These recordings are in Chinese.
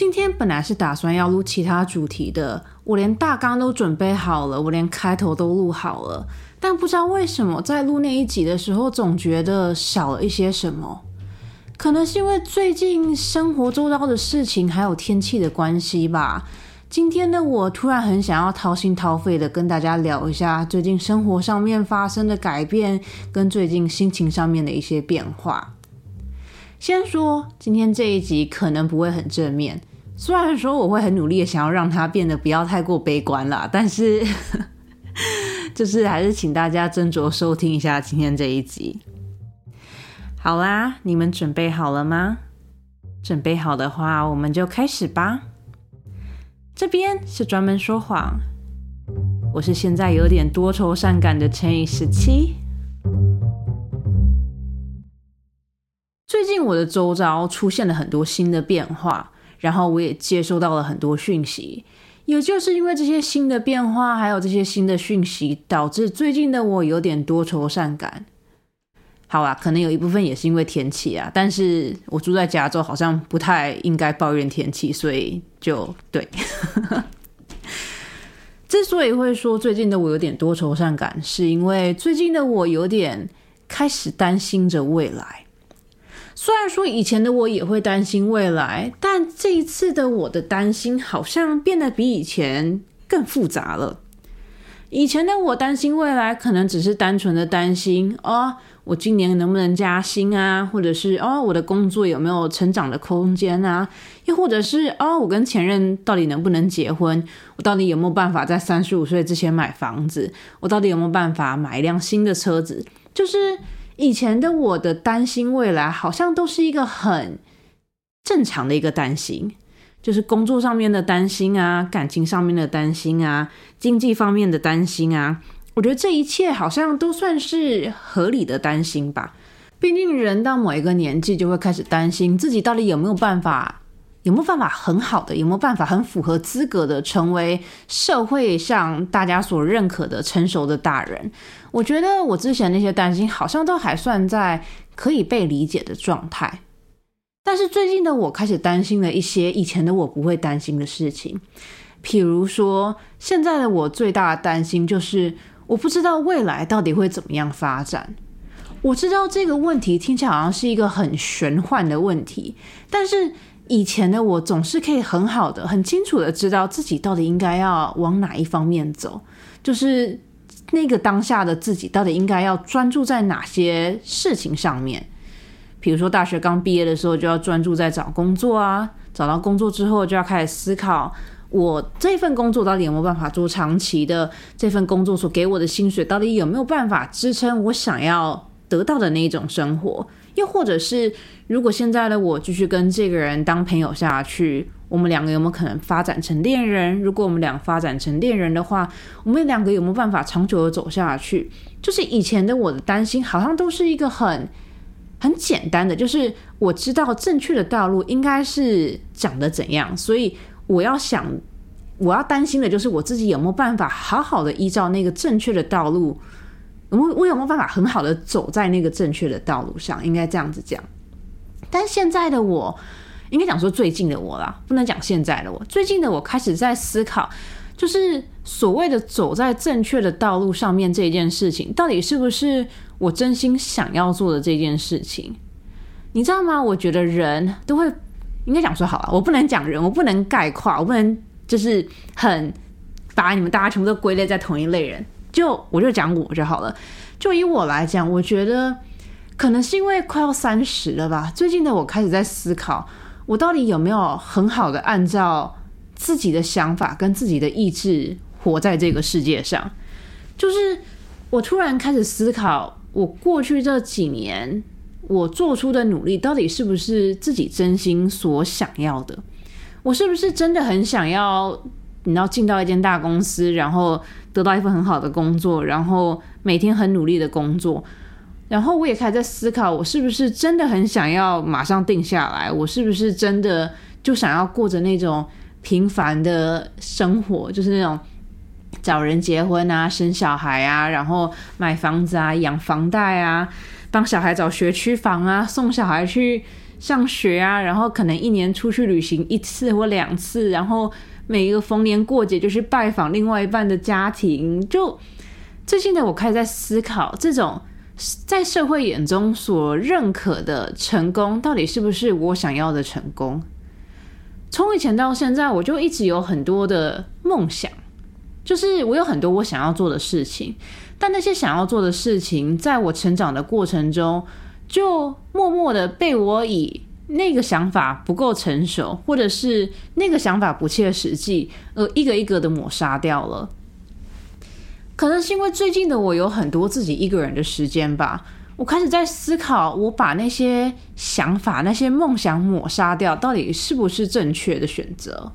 今天本来是打算要录其他主题的，我连大纲都准备好了，我连开头都录好了，但不知道为什么在录那一集的时候，总觉得少了一些什么。可能是因为最近生活周遭的事情还有天气的关系吧。今天的我突然很想要掏心掏肺的跟大家聊一下最近生活上面发生的改变，跟最近心情上面的一些变化。先说今天这一集可能不会很正面，虽然说我会很努力的想要让它变得不要太过悲观啦，但是就是还是请大家斟酌收听一下今天这一集。好啦，你们准备好了吗？准备好的话，我们就开始吧。这边是专门说谎，我是现在有点多愁善感的乘以十七。最近我的周遭出现了很多新的变化，然后我也接收到了很多讯息，也就是因为这些新的变化，还有这些新的讯息，导致最近的我有点多愁善感。好啊，可能有一部分也是因为天气啊，但是我住在加州，好像不太应该抱怨天气，所以就对。之所以会说最近的我有点多愁善感，是因为最近的我有点开始担心着未来。虽然说以前的我也会担心未来，但这一次的我的担心好像变得比以前更复杂了。以前的我担心未来，可能只是单纯的担心哦。我今年能不能加薪啊？或者是哦，我的工作有没有成长的空间啊？又或者是哦，我跟前任到底能不能结婚？我到底有没有办法在三十五岁之前买房子？我到底有没有办法买一辆新的车子？就是以前的我的担心未来，好像都是一个很正常的一个担心，就是工作上面的担心啊，感情上面的担心啊，经济方面的担心啊。我觉得这一切好像都算是合理的担心吧。毕竟人到某一个年纪，就会开始担心自己到底有没有办法，有没有办法很好的，有没有办法很符合资格的成为社会上大家所认可的成熟的大人。我觉得我之前那些担心，好像都还算在可以被理解的状态。但是最近的我开始担心了一些以前的我不会担心的事情，譬如说，现在的我最大的担心就是。我不知道未来到底会怎么样发展。我知道这个问题听起来好像是一个很玄幻的问题，但是以前的我总是可以很好的、很清楚的知道自己到底应该要往哪一方面走，就是那个当下的自己到底应该要专注在哪些事情上面。比如说大学刚毕业的时候就要专注在找工作啊，找到工作之后就要开始思考。我这份工作到底有没有办法做长期的？这份工作所给我的薪水到底有没有办法支撑我想要得到的那一种生活？又或者是，如果现在的我继续跟这个人当朋友下去，我们两个有没有可能发展成恋人？如果我们俩发展成恋人的话，我们两个有没有办法长久的走下去？就是以前的我的担心，好像都是一个很很简单的，就是我知道正确的道路应该是长得怎样，所以。我要想，我要担心的就是我自己有没有办法好好的依照那个正确的道路，我我有没有办法很好的走在那个正确的道路上？应该这样子讲。但现在的我，应该讲说最近的我啦，不能讲现在的我。最近的我开始在思考，就是所谓的走在正确的道路上面这件事情，到底是不是我真心想要做的这件事情？你知道吗？我觉得人都会。应该讲说好了，我不能讲人，我不能概括，我不能就是很把你们大家全部都归类在同一类人。就我就讲我就好了。就以我来讲，我觉得可能是因为快要三十了吧。最近的我开始在思考，我到底有没有很好的按照自己的想法跟自己的意志活在这个世界上。就是我突然开始思考，我过去这几年。我做出的努力到底是不是自己真心所想要的？我是不是真的很想要？你要进到一间大公司，然后得到一份很好的工作，然后每天很努力的工作，然后我也开始在思考，我是不是真的很想要马上定下来？我是不是真的就想要过着那种平凡的生活，就是那种找人结婚啊、生小孩啊，然后买房子啊、养房贷啊？帮小孩找学区房啊，送小孩去上学啊，然后可能一年出去旅行一次或两次，然后每一个逢年过节就去拜访另外一半的家庭。就最近的我开始在思考，这种在社会眼中所认可的成功，到底是不是我想要的成功？从以前到现在，我就一直有很多的梦想，就是我有很多我想要做的事情，但那些想要做的事情，在我成长的过程中，就默默的被我以那个想法不够成熟，或者是那个想法不切实际，而一个一个的抹杀掉了。可能是因为最近的我有很多自己一个人的时间吧。我开始在思考，我把那些想法、那些梦想抹杀掉，到底是不是正确的选择？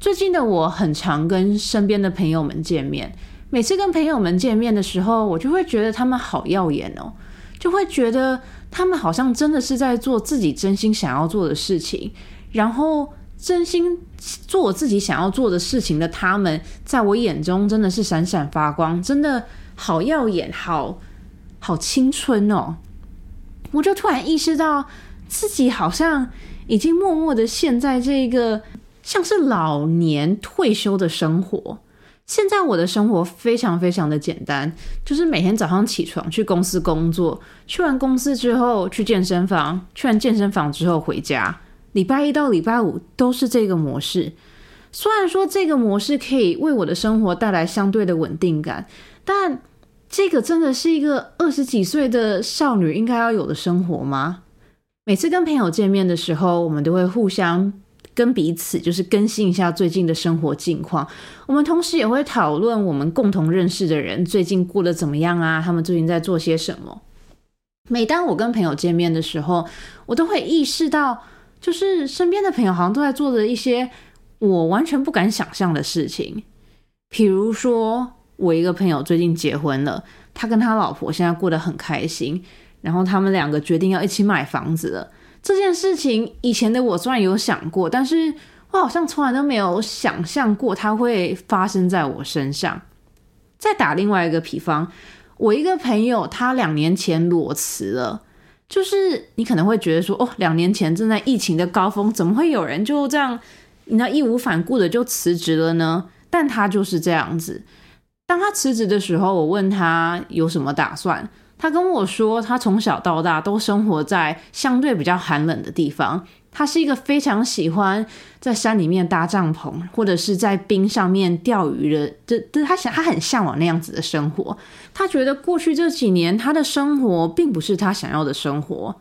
最近的我很常跟身边的朋友们见面，每次跟朋友们见面的时候，我就会觉得他们好耀眼哦，就会觉得他们好像真的是在做自己真心想要做的事情，然后真心做我自己想要做的事情的他们，在我眼中真的是闪闪发光，真的好耀眼，好。好青春哦！我就突然意识到自己好像已经默默的陷在这个像是老年退休的生活。现在我的生活非常非常的简单，就是每天早上起床去公司工作，去完公司之后去健身房，去完健身房之后回家。礼拜一到礼拜五都是这个模式。虽然说这个模式可以为我的生活带来相对的稳定感，但。这个真的是一个二十几岁的少女应该要有的生活吗？每次跟朋友见面的时候，我们都会互相跟彼此就是更新一下最近的生活近况。我们同时也会讨论我们共同认识的人最近过得怎么样啊？他们最近在做些什么？每当我跟朋友见面的时候，我都会意识到，就是身边的朋友好像都在做着一些我完全不敢想象的事情，比如说。我一个朋友最近结婚了，他跟他老婆现在过得很开心，然后他们两个决定要一起买房子了。这件事情以前的我虽然有想过，但是我好像从来都没有想象过它会发生在我身上。再打另外一个比方，我一个朋友他两年前裸辞了，就是你可能会觉得说，哦，两年前正在疫情的高峰，怎么会有人就这样，你那义无反顾的就辞职了呢？但他就是这样子。当他辞职的时候，我问他有什么打算，他跟我说，他从小到大都生活在相对比较寒冷的地方。他是一个非常喜欢在山里面搭帐篷，或者是在冰上面钓鱼的。这这，他想他很向往那样子的生活。他觉得过去这几年他的生活并不是他想要的生活。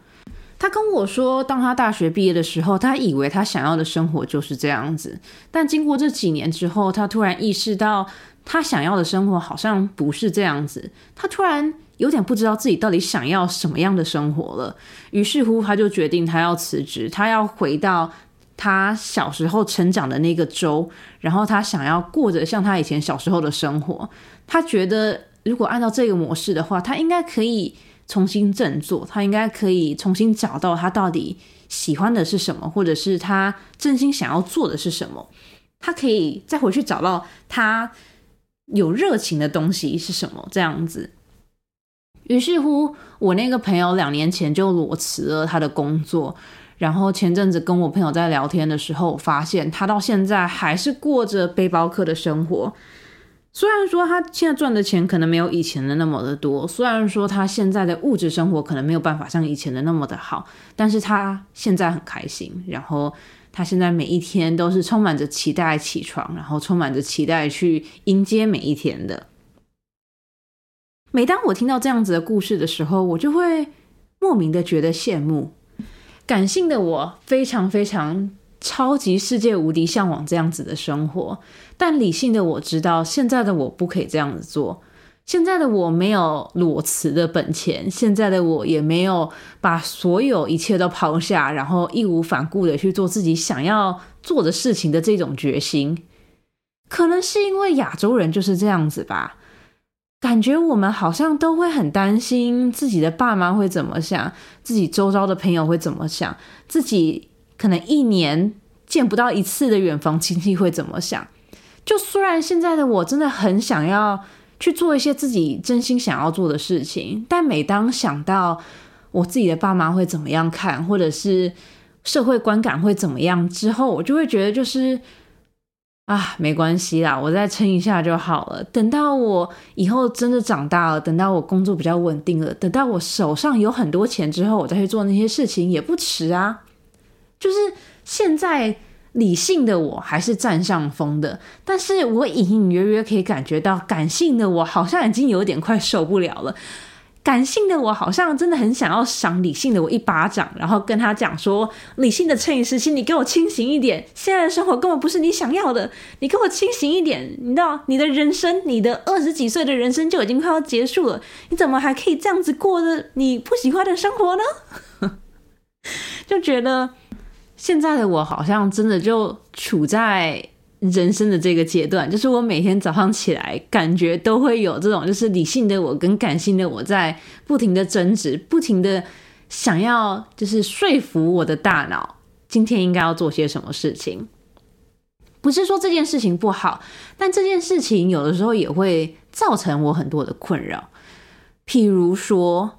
他跟我说，当他大学毕业的时候，他以为他想要的生活就是这样子。但经过这几年之后，他突然意识到。他想要的生活好像不是这样子，他突然有点不知道自己到底想要什么样的生活了。于是乎，他就决定他要辞职，他要回到他小时候成长的那个州，然后他想要过着像他以前小时候的生活。他觉得，如果按照这个模式的话，他应该可以重新振作，他应该可以重新找到他到底喜欢的是什么，或者是他真心想要做的是什么。他可以再回去找到他。有热情的东西是什么？这样子，于是乎，我那个朋友两年前就裸辞了他的工作，然后前阵子跟我朋友在聊天的时候，我发现他到现在还是过着背包客的生活。虽然说他现在赚的钱可能没有以前的那么的多，虽然说他现在的物质生活可能没有办法像以前的那么的好，但是他现在很开心，然后。他现在每一天都是充满着期待起床，然后充满着期待去迎接每一天的。每当我听到这样子的故事的时候，我就会莫名的觉得羡慕。感性的我非常非常超级世界无敌向往这样子的生活，但理性的我知道现在的我不可以这样子做。现在的我没有裸辞的本钱，现在的我也没有把所有一切都抛下，然后义无反顾的去做自己想要做的事情的这种决心。可能是因为亚洲人就是这样子吧，感觉我们好像都会很担心自己的爸妈会怎么想，自己周遭的朋友会怎么想，自己可能一年见不到一次的远房亲戚会怎么想。就虽然现在的我真的很想要。去做一些自己真心想要做的事情，但每当想到我自己的爸妈会怎么样看，或者是社会观感会怎么样之后，我就会觉得就是啊，没关系啦，我再撑一下就好了。等到我以后真的长大了，等到我工作比较稳定了，等到我手上有很多钱之后，我再去做那些事情也不迟啊。就是现在。理性的我还是占上风的，但是我隐隐约约可以感觉到，感性的我好像已经有点快受不了了。感性的我好像真的很想要赏理性的我一巴掌，然后跟他讲说：“理性的摄影师，请，你给我清醒一点，现在的生活根本不是你想要的，你给我清醒一点。你知道，你的人生，你的二十几岁的人生就已经快要结束了，你怎么还可以这样子过着你不喜欢的生活呢？” 就觉得。现在的我好像真的就处在人生的这个阶段，就是我每天早上起来，感觉都会有这种，就是理性的我跟感性的我在不停的争执，不停的想要就是说服我的大脑，今天应该要做些什么事情。不是说这件事情不好，但这件事情有的时候也会造成我很多的困扰，譬如说。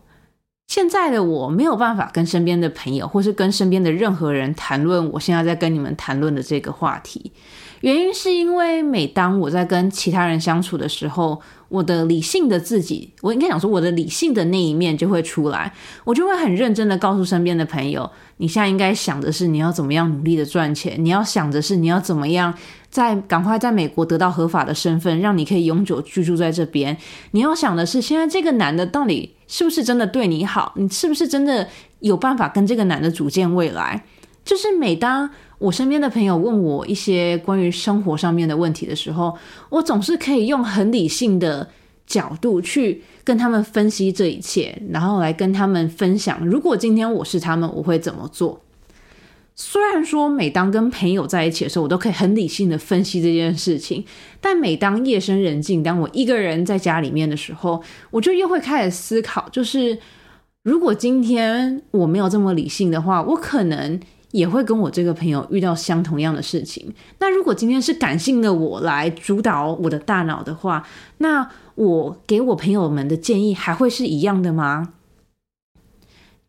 现在的我没有办法跟身边的朋友，或是跟身边的任何人谈论我现在在跟你们谈论的这个话题。原因是因为每当我在跟其他人相处的时候，我的理性的自己，我应该讲说我的理性的那一面就会出来，我就会很认真的告诉身边的朋友，你现在应该想的是你要怎么样努力的赚钱，你要想的是你要怎么样在赶快在美国得到合法的身份，让你可以永久居住在这边。你要想的是现在这个男的到底是不是真的对你好，你是不是真的有办法跟这个男的组建未来？就是每当。我身边的朋友问我一些关于生活上面的问题的时候，我总是可以用很理性的角度去跟他们分析这一切，然后来跟他们分享，如果今天我是他们，我会怎么做。虽然说每当跟朋友在一起的时候，我都可以很理性的分析这件事情，但每当夜深人静，当我一个人在家里面的时候，我就又会开始思考，就是如果今天我没有这么理性的话，我可能。也会跟我这个朋友遇到相同样的事情。那如果今天是感性的我来主导我的大脑的话，那我给我朋友们的建议还会是一样的吗？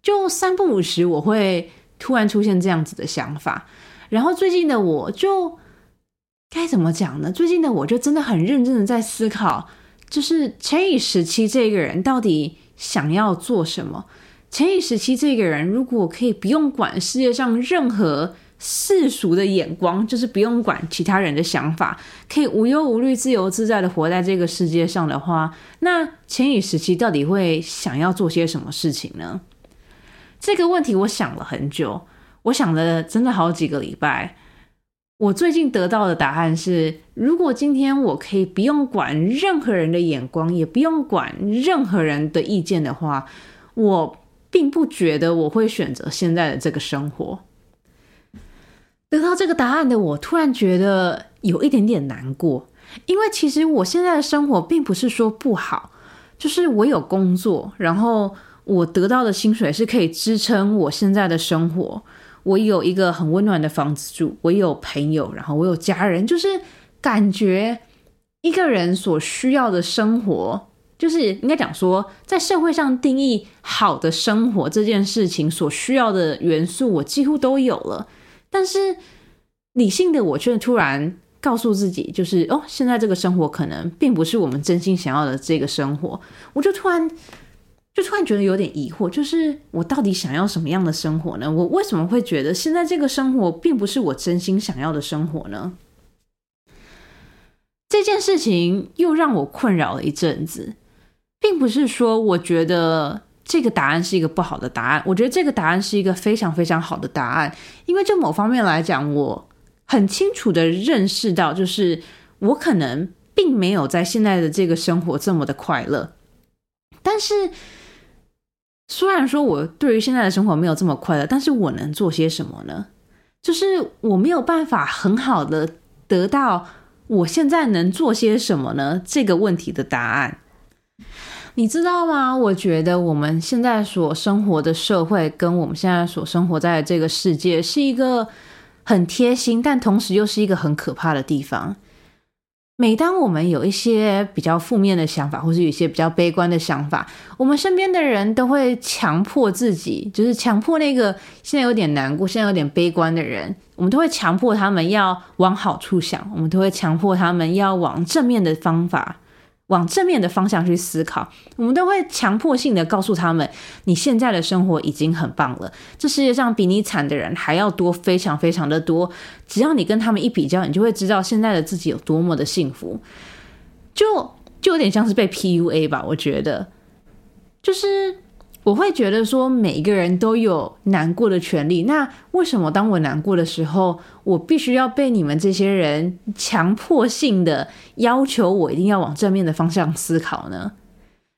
就三不五时，我会突然出现这样子的想法。然后最近的我就该怎么讲呢？最近的我就真的很认真的在思考，就是千亿时期这个人到底想要做什么。前一时期，这个人如果可以不用管世界上任何世俗的眼光，就是不用管其他人的想法，可以无忧无虑、自由自在的活在这个世界上的话，那前一时期到底会想要做些什么事情呢？这个问题我想了很久，我想了真的好几个礼拜。我最近得到的答案是：如果今天我可以不用管任何人的眼光，也不用管任何人的意见的话，我。并不觉得我会选择现在的这个生活。得到这个答案的我，突然觉得有一点点难过，因为其实我现在的生活并不是说不好，就是我有工作，然后我得到的薪水是可以支撑我现在的生活，我有一个很温暖的房子住，我有朋友，然后我有家人，就是感觉一个人所需要的生活。就是应该讲说，在社会上定义好的生活这件事情所需要的元素，我几乎都有了。但是理性的我却突然告诉自己，就是哦，现在这个生活可能并不是我们真心想要的这个生活。我就突然就突然觉得有点疑惑，就是我到底想要什么样的生活呢？我为什么会觉得现在这个生活并不是我真心想要的生活呢？这件事情又让我困扰了一阵子。并不是说我觉得这个答案是一个不好的答案，我觉得这个答案是一个非常非常好的答案。因为就某方面来讲，我很清楚的认识到，就是我可能并没有在现在的这个生活这么的快乐。但是，虽然说我对于现在的生活没有这么快乐，但是我能做些什么呢？就是我没有办法很好的得到我现在能做些什么呢？这个问题的答案。你知道吗？我觉得我们现在所生活的社会，跟我们现在所生活在这个世界，是一个很贴心，但同时又是一个很可怕的地方。每当我们有一些比较负面的想法，或是有一些比较悲观的想法，我们身边的人都会强迫自己，就是强迫那个现在有点难过、现在有点悲观的人，我们都会强迫他们要往好处想，我们都会强迫他们要往正面的方法。往正面的方向去思考，我们都会强迫性的告诉他们，你现在的生活已经很棒了。这世界上比你惨的人还要多，非常非常的多。只要你跟他们一比较，你就会知道现在的自己有多么的幸福。就就有点像是被 PUA 吧，我觉得，就是。我会觉得说，每一个人都有难过的权利。那为什么当我难过的时候，我必须要被你们这些人强迫性的要求我一定要往正面的方向思考呢？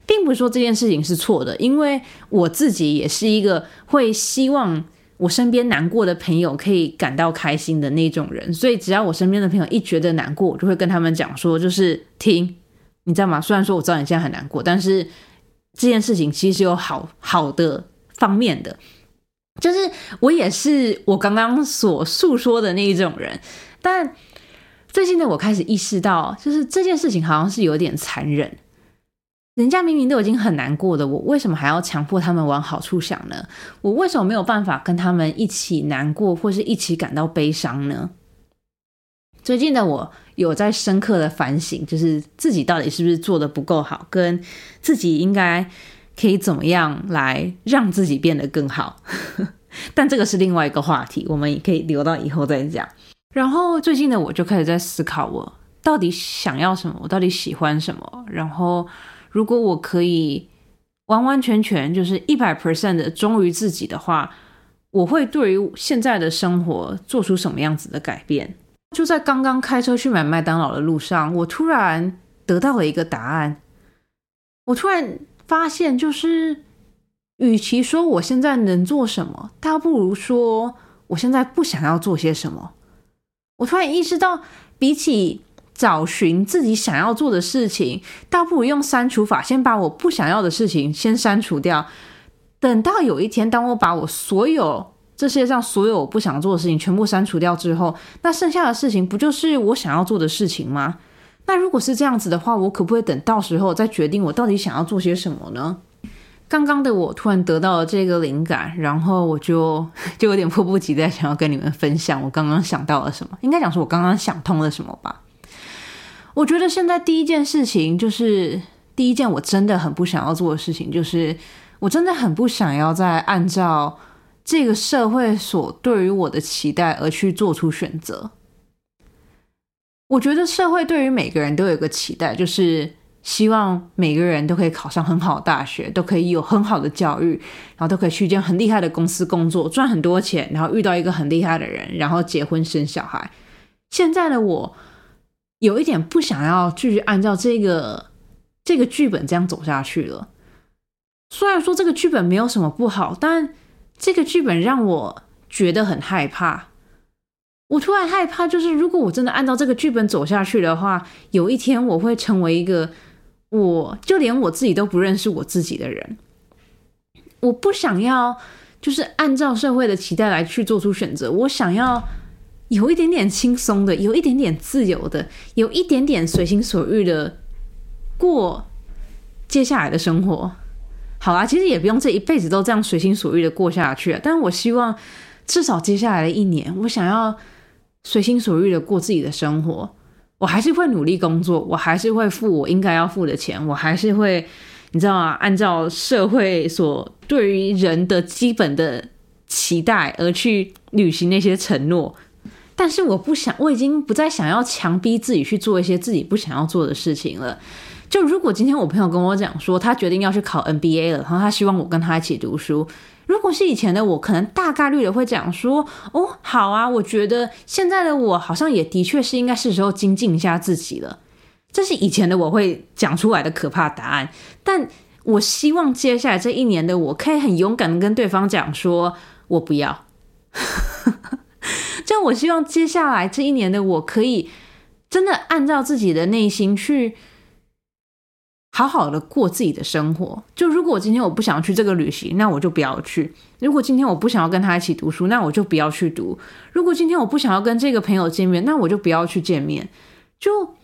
并不是说这件事情是错的，因为我自己也是一个会希望我身边难过的朋友可以感到开心的那种人。所以，只要我身边的朋友一觉得难过，我就会跟他们讲说，就是听，你知道吗？虽然说我知道你现在很难过，但是。这件事情其实有好好的方面的，就是我也是我刚刚所诉说的那一种人，但最近呢，我开始意识到，就是这件事情好像是有点残忍。人家明明都已经很难过的，我为什么还要强迫他们往好处想呢？我为什么没有办法跟他们一起难过，或是一起感到悲伤呢？最近的我有在深刻的反省，就是自己到底是不是做的不够好，跟自己应该可以怎么样来让自己变得更好。但这个是另外一个话题，我们也可以留到以后再讲。然后最近的我就开始在思考，我到底想要什么，我到底喜欢什么。然后如果我可以完完全全就是一百 percent 的忠于自己的话，我会对于现在的生活做出什么样子的改变？就在刚刚开车去买麦当劳的路上，我突然得到了一个答案。我突然发现，就是与其说我现在能做什么，倒不如说我现在不想要做些什么。我突然意识到，比起找寻自己想要做的事情，倒不如用删除法，先把我不想要的事情先删除掉。等到有一天，当我把我所有这世界上所有我不想做的事情全部删除掉之后，那剩下的事情不就是我想要做的事情吗？那如果是这样子的话，我可不可以等到时候再决定我到底想要做些什么呢？刚刚的我突然得到了这个灵感，然后我就 就有点迫不及待想要跟你们分享我刚刚想到了什么。应该讲说我刚刚想通了什么吧？我觉得现在第一件事情就是第一件我真的很不想要做的事情，就是我真的很不想要再按照。这个社会所对于我的期待而去做出选择，我觉得社会对于每个人都有个期待，就是希望每个人都可以考上很好的大学，都可以有很好的教育，然后都可以去一间很厉害的公司工作，赚很多钱，然后遇到一个很厉害的人，然后结婚生小孩。现在的我有一点不想要继续按照这个这个剧本这样走下去了。虽然说这个剧本没有什么不好，但这个剧本让我觉得很害怕。我突然害怕，就是如果我真的按照这个剧本走下去的话，有一天我会成为一个我就连我自己都不认识我自己的人。我不想要，就是按照社会的期待来去做出选择。我想要有一点点轻松的，有一点点自由的，有一点点随心所欲的过接下来的生活。好啊，其实也不用这一辈子都这样随心所欲的过下去啊。但是我希望至少接下来的一年，我想要随心所欲的过自己的生活。我还是会努力工作，我还是会付我应该要付的钱，我还是会，你知道吗？按照社会所对于人的基本的期待而去履行那些承诺。但是我不想，我已经不再想要强逼自己去做一些自己不想要做的事情了。就如果今天我朋友跟我讲说他决定要去考 NBA 了，然后他希望我跟他一起读书。如果是以前的我，可能大概率的会讲说：“哦，好啊，我觉得现在的我好像也的确是应该是时候精进一下自己了。”这是以前的我会讲出来的可怕答案。但我希望接下来这一年的我可以很勇敢的跟对方讲说：“我不要。”就我希望接下来这一年的我可以真的按照自己的内心去。好好的过自己的生活。就如果我今天我不想去这个旅行，那我就不要去；如果今天我不想要跟他一起读书，那我就不要去读；如果今天我不想要跟这个朋友见面，那我就不要去见面。就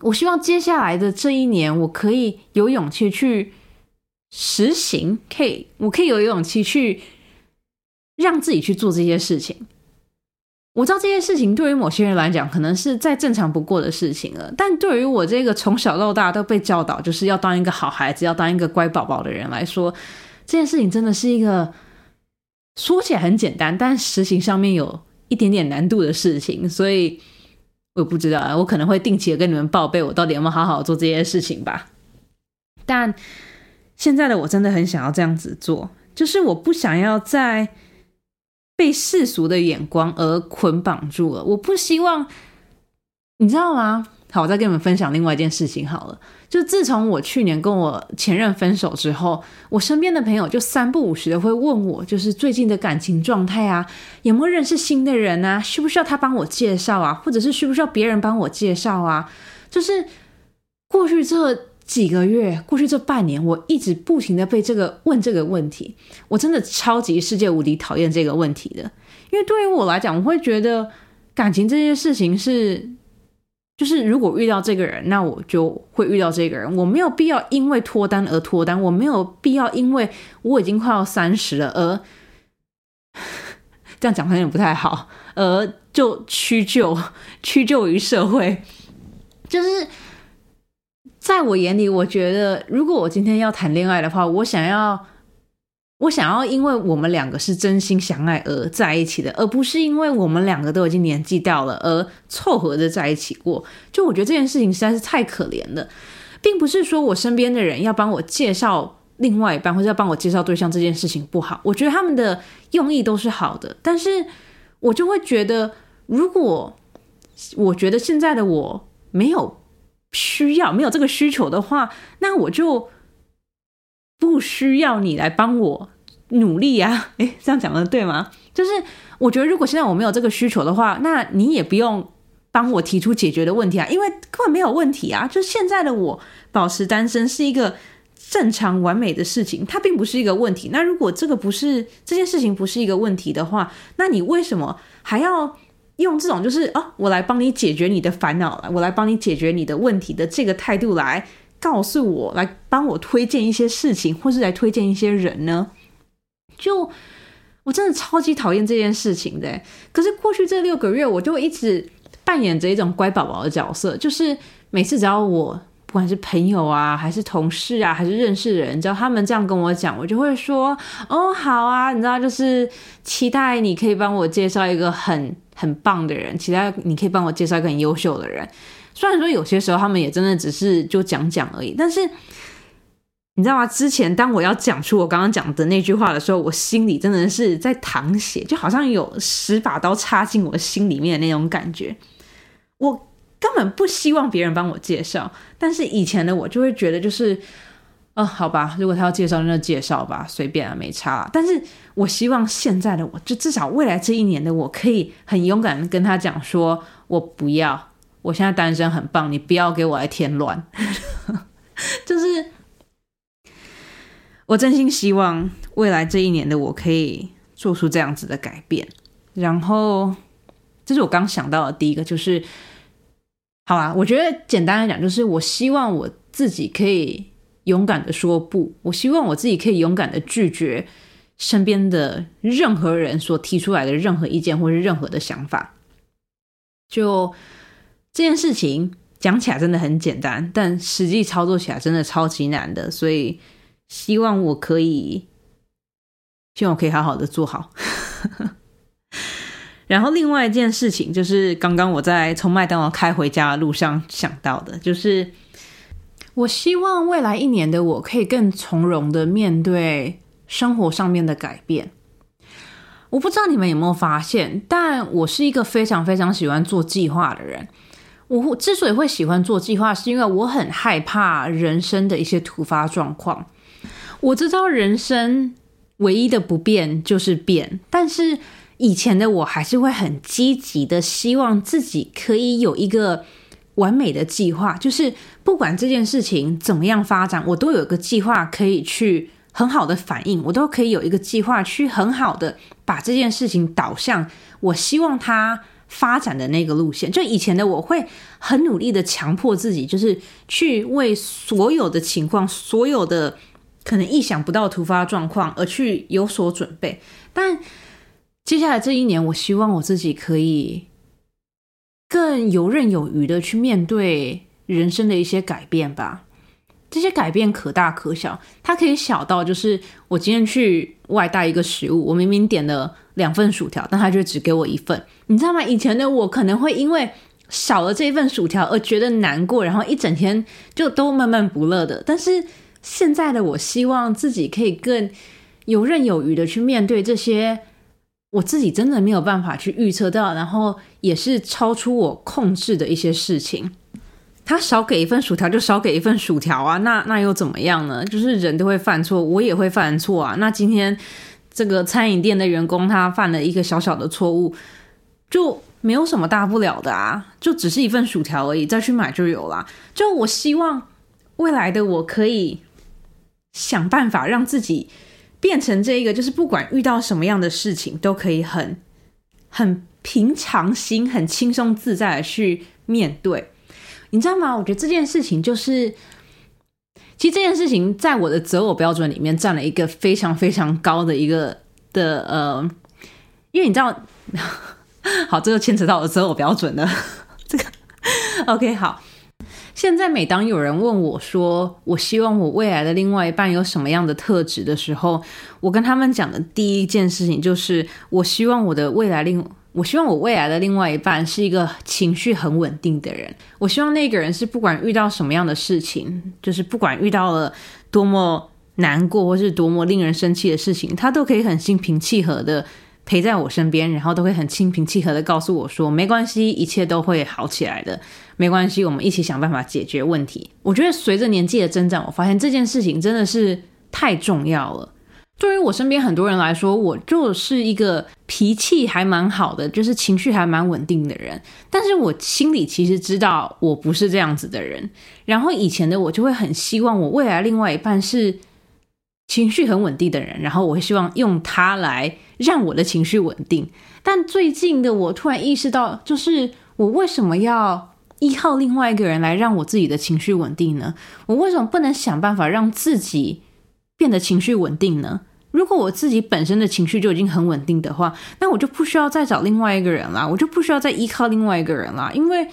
我希望接下来的这一年，我可以有勇气去实行，可以，我可以有勇气去让自己去做这些事情。我知道这些事情对于某些人来讲，可能是再正常不过的事情了。但对于我这个从小到大都被教导就是要当一个好孩子、要当一个乖宝宝的人来说，这件事情真的是一个说起来很简单，但实行上面有一点点难度的事情。所以我不知道啊，我可能会定期的跟你们报备，我到底有没有好好做这些事情吧。但现在的我真的很想要这样子做，就是我不想要在。被世俗的眼光而捆绑住了。我不希望，你知道吗？好，我再跟你们分享另外一件事情好了。就自从我去年跟我前任分手之后，我身边的朋友就三不五时的会问我，就是最近的感情状态啊，有没有认识新的人啊？需不需要他帮我介绍啊？或者是需不需要别人帮我介绍啊？就是过去这。几个月过去，这半年我一直不停的被这个问这个问题，我真的超级世界无敌讨厌这个问题的。因为对于我来讲，我会觉得感情这件事情是，就是如果遇到这个人，那我就会遇到这个人，我没有必要因为脱单而脱单，我没有必要因为我已经快要三十了而这样讲有点不太好，而就屈就屈就于社会，就是。在我眼里，我觉得如果我今天要谈恋爱的话，我想要，我想要，因为我们两个是真心相爱而在一起的，而不是因为我们两个都已经年纪到了而凑合着在一起过。就我觉得这件事情实在是太可怜了，并不是说我身边的人要帮我介绍另外一半，或者要帮我介绍对象这件事情不好。我觉得他们的用意都是好的，但是我就会觉得，如果我觉得现在的我没有。需要没有这个需求的话，那我就不需要你来帮我努力啊！诶，这样讲的对吗？就是我觉得，如果现在我没有这个需求的话，那你也不用帮我提出解决的问题啊，因为根本没有问题啊！就现在的我保持单身是一个正常完美的事情，它并不是一个问题。那如果这个不是这件事情不是一个问题的话，那你为什么还要？用这种就是啊，我来帮你解决你的烦恼，我来帮你解决你的问题的这个态度来告诉我，来帮我推荐一些事情，或是来推荐一些人呢？就我真的超级讨厌这件事情的。可是过去这六个月，我就一直扮演着一种乖宝宝的角色，就是每次只要我。不管是朋友啊，还是同事啊，还是认识的人，只要他们这样跟我讲，我就会说：“哦，好啊，你知道，就是期待你可以帮我介绍一个很很棒的人，期待你可以帮我介绍一个很优秀的人。”虽然说有些时候他们也真的只是就讲讲而已，但是你知道吗？之前当我要讲出我刚刚讲的那句话的时候，我心里真的是在淌血，就好像有十把刀插进我心里面的那种感觉。我。根本不希望别人帮我介绍，但是以前的我就会觉得就是，呃，好吧，如果他要介绍，那就介绍吧，随便啊，没差。但是我希望现在的我，就至少未来这一年的我，可以很勇敢跟他讲说，我不要，我现在单身很棒，你不要给我来添乱。就是我真心希望未来这一年的我可以做出这样子的改变。然后，这是我刚想到的第一个，就是。好啊，我觉得简单来讲，就是我希望我自己可以勇敢的说不，我希望我自己可以勇敢的拒绝身边的任何人所提出来的任何意见或是任何的想法。就这件事情讲起来真的很简单，但实际操作起来真的超级难的，所以希望我可以，希望我可以好好的做好。然后另外一件事情就是，刚刚我在从麦当劳开回家的路上想到的，就是我希望未来一年的我可以更从容的面对生活上面的改变。我不知道你们有没有发现，但我是一个非常非常喜欢做计划的人。我之所以会喜欢做计划，是因为我很害怕人生的一些突发状况。我知道人生唯一的不变就是变，但是。以前的我还是会很积极的，希望自己可以有一个完美的计划，就是不管这件事情怎么样发展，我都有一个计划可以去很好的反应，我都可以有一个计划去很好的把这件事情导向我希望它发展的那个路线。就以前的我会很努力的强迫自己，就是去为所有的情况、所有的可能意想不到突发状况而去有所准备。但接下来这一年，我希望我自己可以更游刃有余的去面对人生的一些改变吧。这些改变可大可小，它可以小到就是我今天去外带一个食物，我明明点了两份薯条，但他就只给我一份，你知道吗？以前的我可能会因为少了这一份薯条而觉得难过，然后一整天就都闷闷不乐的。但是现在的我希望自己可以更游刃有余的去面对这些我自己真的没有办法去预测到，然后也是超出我控制的一些事情。他少给一份薯条就少给一份薯条啊，那那又怎么样呢？就是人都会犯错，我也会犯错啊。那今天这个餐饮店的员工他犯了一个小小的错误，就没有什么大不了的啊，就只是一份薯条而已，再去买就有啦。就我希望未来的我可以想办法让自己变成这一个，就是不管遇到什么样的事情，都可以很很平常心、很轻松自在的去面对。你知道吗？我觉得这件事情就是，其实这件事情在我的择偶标准里面占了一个非常非常高的一个的呃，因为你知道，好，这个牵扯到我的择偶标准了。这个 OK，好。现在每当有人问我说，我希望我未来的另外一半有什么样的特质的时候，我跟他们讲的第一件事情就是，我希望我的未来另。我希望我未来的另外一半是一个情绪很稳定的人。我希望那个人是不管遇到什么样的事情，就是不管遇到了多么难过或是多么令人生气的事情，他都可以很心平气和的陪在我身边，然后都会很心平气和的告诉我说：“没关系，一切都会好起来的，没关系，我们一起想办法解决问题。”我觉得随着年纪的增长，我发现这件事情真的是太重要了。对于我身边很多人来说，我就是一个脾气还蛮好的，就是情绪还蛮稳定的人。但是我心里其实知道我不是这样子的人。然后以前的我就会很希望我未来另外一半是情绪很稳定的人，然后我会希望用他来让我的情绪稳定。但最近的我突然意识到，就是我为什么要依靠另外一个人来让我自己的情绪稳定呢？我为什么不能想办法让自己变得情绪稳定呢？如果我自己本身的情绪就已经很稳定的话，那我就不需要再找另外一个人啦，我就不需要再依靠另外一个人啦，因为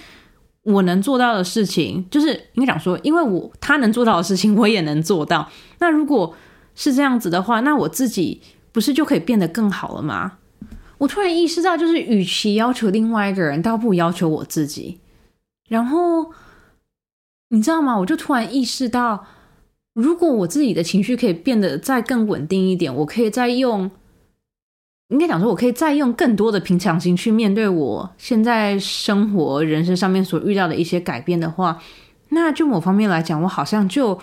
我能做到的事情，就是应该讲说，因为我他能做到的事情，我也能做到。那如果是这样子的话，那我自己不是就可以变得更好了吗？我突然意识到，就是与其要求另外一个人，倒不要求我自己。然后你知道吗？我就突然意识到。如果我自己的情绪可以变得再更稳定一点，我可以再用，应该讲说，我可以再用更多的平常心去面对我现在生活、人生上面所遇到的一些改变的话，那就某方面来讲，我好像就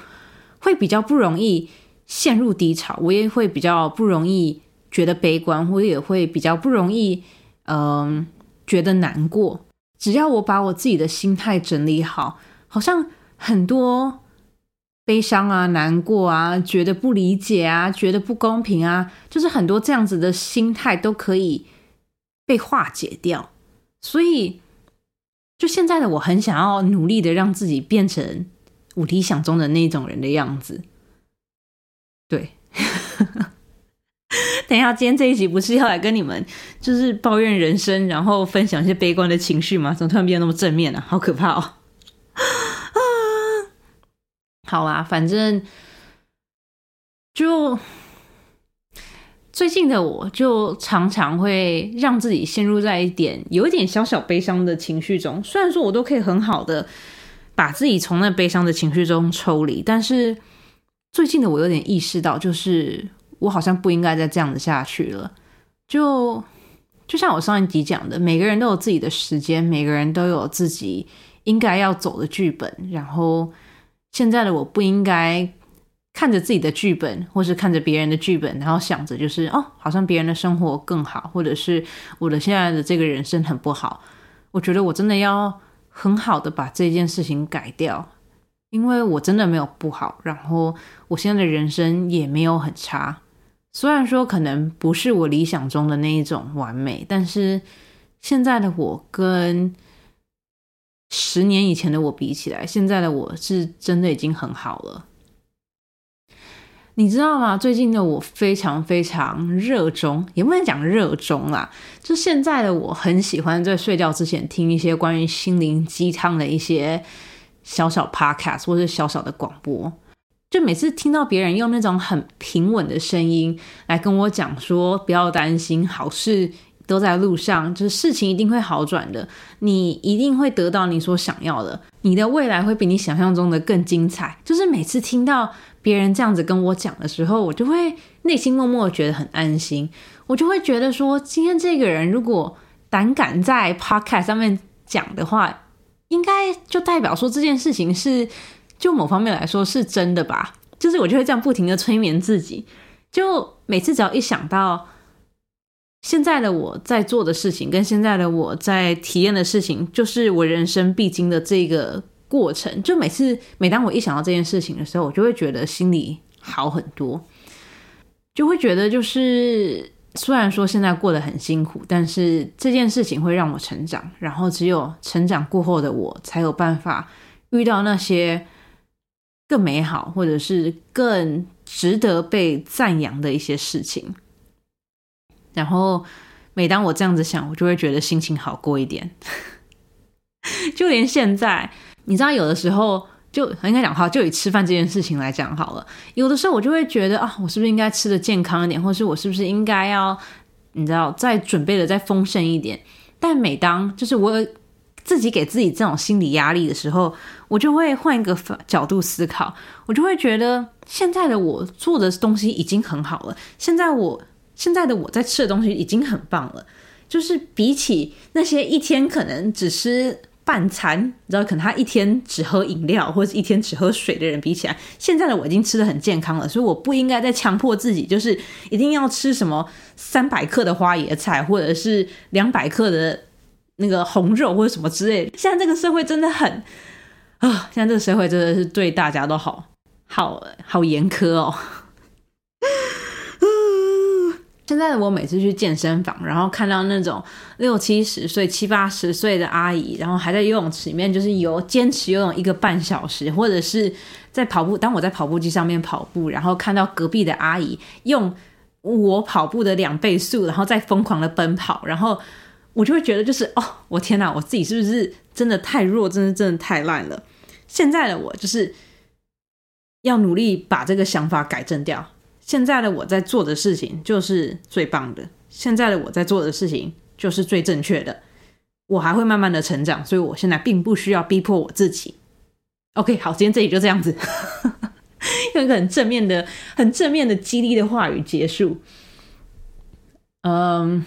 会比较不容易陷入低潮，我也会比较不容易觉得悲观，我也会比较不容易嗯觉得难过。只要我把我自己的心态整理好，好像很多。悲伤啊，难过啊，觉得不理解啊，觉得不公平啊，就是很多这样子的心态都可以被化解掉。所以，就现在的我很想要努力的让自己变成我理想中的那种人的样子。对，等一下，今天这一集不是要来跟你们就是抱怨人生，然后分享一些悲观的情绪吗？怎么突然变得那么正面呢？好可怕哦！啊 好啦，反正就最近的我，就常常会让自己陷入在一点有一点小小悲伤的情绪中。虽然说我都可以很好的把自己从那悲伤的情绪中抽离，但是最近的我有点意识到，就是我好像不应该再这样子下去了。就就像我上一集讲的，每个人都有自己的时间，每个人都有自己应该要走的剧本，然后。现在的我不应该看着自己的剧本，或是看着别人的剧本，然后想着就是哦，好像别人的生活更好，或者是我的现在的这个人生很不好。我觉得我真的要很好的把这件事情改掉，因为我真的没有不好，然后我现在的人生也没有很差。虽然说可能不是我理想中的那一种完美，但是现在的我跟十年以前的我比起来，现在的我是真的已经很好了。你知道吗？最近的我非常非常热衷，也不能讲热衷啦，就现在的我很喜欢在睡觉之前听一些关于心灵鸡汤的一些小小 podcast 或者小小的广播。就每次听到别人用那种很平稳的声音来跟我讲说，不要担心，好事都在路上，就是事情一定会好转的，你一定会得到你所想要的，你的未来会比你想象中的更精彩。就是每次听到。别人这样子跟我讲的时候，我就会内心默默觉得很安心。我就会觉得说，今天这个人如果胆敢在 podcast 上面讲的话，应该就代表说这件事情是就某方面来说是真的吧。就是我就会这样不停的催眠自己，就每次只要一想到现在的我在做的事情，跟现在的我在体验的事情，就是我人生必经的这个。过程就每次每当我一想到这件事情的时候，我就会觉得心里好很多，就会觉得就是虽然说现在过得很辛苦，但是这件事情会让我成长，然后只有成长过后的我才有办法遇到那些更美好或者是更值得被赞扬的一些事情。然后每当我这样子想，我就会觉得心情好过一点，就连现在。你知道，有的时候就应该讲话，就以吃饭这件事情来讲好了。有的时候我就会觉得啊，我是不是应该吃的健康一点，或是我是不是应该要，你知道，再准备的再丰盛一点。但每当就是我自己给自己这种心理压力的时候，我就会换一个角度思考，我就会觉得现在的我做的东西已经很好了。现在我现在的我在吃的东西已经很棒了，就是比起那些一天可能只吃。半餐，你知道，可能他一天只喝饮料或者一天只喝水的人比起来，现在的我已经吃的很健康了，所以我不应该再强迫自己，就是一定要吃什么三百克的花椰菜，或者是两百克的那个红肉或者什么之类的。现在这个社会真的很啊，现在这个社会真的是对大家都好好好严苛哦。现在的我每次去健身房，然后看到那种六七十岁、七八十岁的阿姨，然后还在游泳池里面就是游，坚持游泳一个半小时，或者是在跑步。当我在跑步机上面跑步，然后看到隔壁的阿姨用我跑步的两倍速，然后再疯狂的奔跑，然后我就会觉得就是哦，我天哪，我自己是不是真的太弱，真的真的太烂了？现在的我就是要努力把这个想法改正掉。现在的我在做的事情就是最棒的，现在的我在做的事情就是最正确的。我还会慢慢的成长，所以我现在并不需要逼迫我自己。OK，好，今天这里就这样子，用一个很正面的、很正面的激励的话语结束。嗯，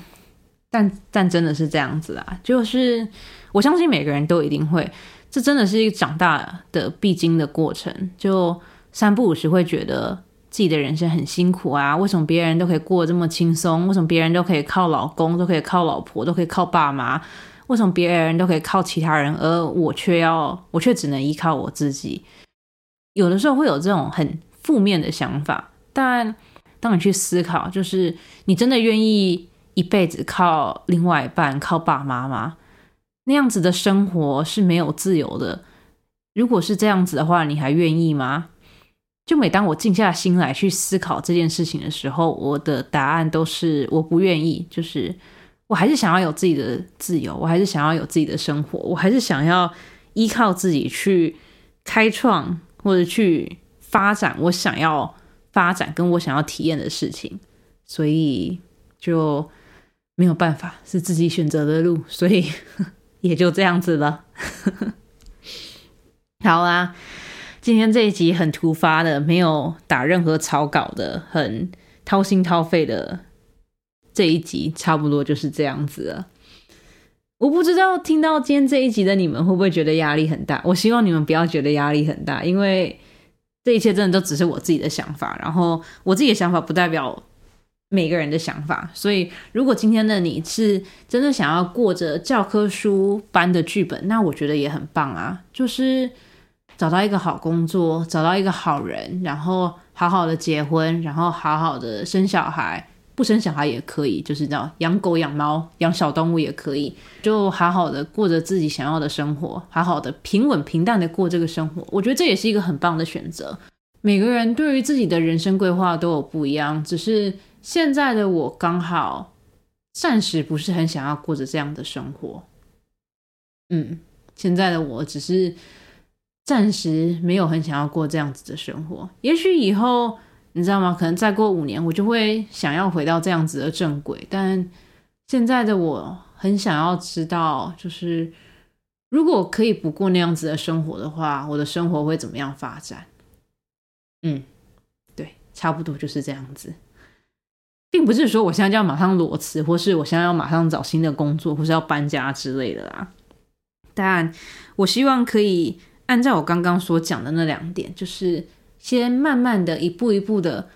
但但真的是这样子啊，就是我相信每个人都一定会，这真的是一个长大的必经的过程。就三不五时会觉得。自己的人生很辛苦啊，为什么别人都可以过这么轻松？为什么别人都可以靠老公，都可以靠老婆，都可以靠爸妈？为什么别人都可以靠其他人，而我却要，我却只能依靠我自己？有的时候会有这种很负面的想法，但当你去思考，就是你真的愿意一辈子靠另外一半，靠爸妈吗？那样子的生活是没有自由的。如果是这样子的话，你还愿意吗？就每当我静下心来去思考这件事情的时候，我的答案都是我不愿意。就是我还是想要有自己的自由，我还是想要有自己的生活，我还是想要依靠自己去开创或者去发展我想要发展跟我想要体验的事情。所以就没有办法，是自己选择的路，所以也就这样子了。好啦。今天这一集很突发的，没有打任何草稿的，很掏心掏肺的这一集，差不多就是这样子了。我不知道听到今天这一集的你们会不会觉得压力很大？我希望你们不要觉得压力很大，因为这一切真的都只是我自己的想法，然后我自己的想法不代表每个人的想法。所以，如果今天的你是真的想要过着教科书般的剧本，那我觉得也很棒啊，就是。找到一个好工作，找到一个好人，然后好好的结婚，然后好好的生小孩，不生小孩也可以，就是这样养狗、养猫、养小动物也可以，就好好的过着自己想要的生活，好好的平稳平淡的过这个生活。我觉得这也是一个很棒的选择。每个人对于自己的人生规划都有不一样，只是现在的我刚好暂时不是很想要过着这样的生活。嗯，现在的我只是暂时没有很想要过这样子的生活，也许以后。你知道吗？可能再过五年，我就会想要回到这样子的正轨。但现在的我很想要知道，就是如果可以不过那样子的生活的话，我的生活会怎么样发展？嗯，对，差不多就是这样子，并不是说我现在就要马上裸辞，或是我现在要马上找新的工作，或是要搬家之类的啦。但我希望可以按照我刚刚所讲的那两点，就是。先慢慢的一步一步的，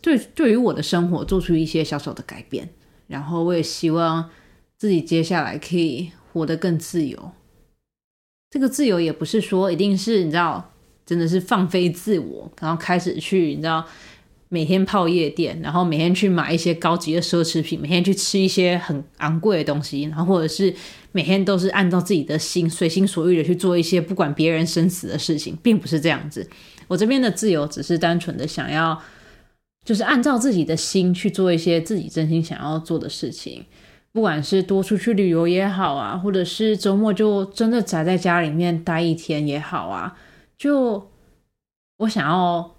对对于我的生活做出一些小小的改变，然后我也希望自己接下来可以活得更自由。这个自由也不是说一定是你知道，真的是放飞自我，然后开始去你知道。每天泡夜店，然后每天去买一些高级的奢侈品，每天去吃一些很昂贵的东西，然后或者是每天都是按照自己的心随心所欲的去做一些不管别人生死的事情，并不是这样子。我这边的自由只是单纯的想要，就是按照自己的心去做一些自己真心想要做的事情，不管是多出去旅游也好啊，或者是周末就真的宅在家里面待一天也好啊，就我想要。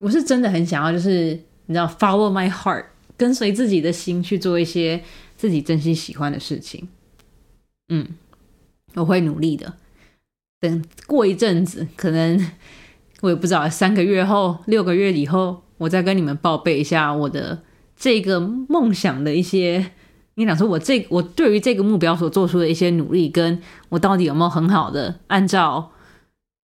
我是真的很想要，就是你知道，follow my heart，跟随自己的心去做一些自己真心喜欢的事情。嗯，我会努力的。等过一阵子，可能 我也不知道，三个月后、六个月以后，我再跟你们报备一下我的这个梦想的一些。你想说，我这我对于这个目标所做出的一些努力，跟我到底有没有很好的按照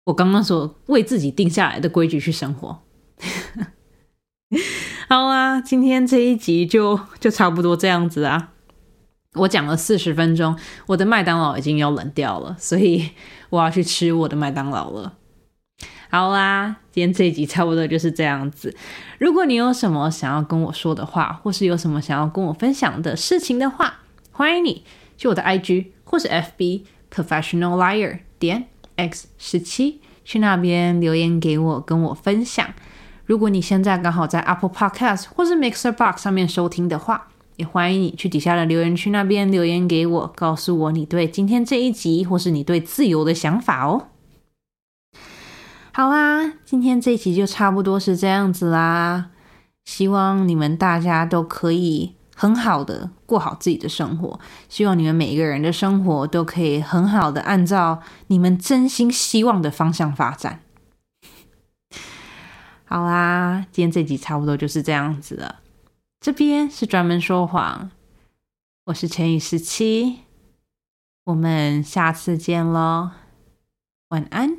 我刚刚所为自己定下来的规矩去生活？好啊，今天这一集就就差不多这样子啊。我讲了四十分钟，我的麦当劳已经要冷掉了，所以我要去吃我的麦当劳了。好啦，今天这一集差不多就是这样子。如果你有什么想要跟我说的话，或是有什么想要跟我分享的事情的话，欢迎你去我的 IG 或是 FB Professional Liar 点 X 十七去那边留言给我，跟我分享。如果你现在刚好在 Apple Podcast 或是 Mixer Box 上面收听的话，也欢迎你去底下的留言区那边留言给我，告诉我你对今天这一集或是你对自由的想法哦。好啦，今天这一集就差不多是这样子啦。希望你们大家都可以很好的过好自己的生活，希望你们每一个人的生活都可以很好的按照你们真心希望的方向发展。好啦，今天这集差不多就是这样子了。这边是专门说谎，我是陈宇十七，我们下次见喽，晚安。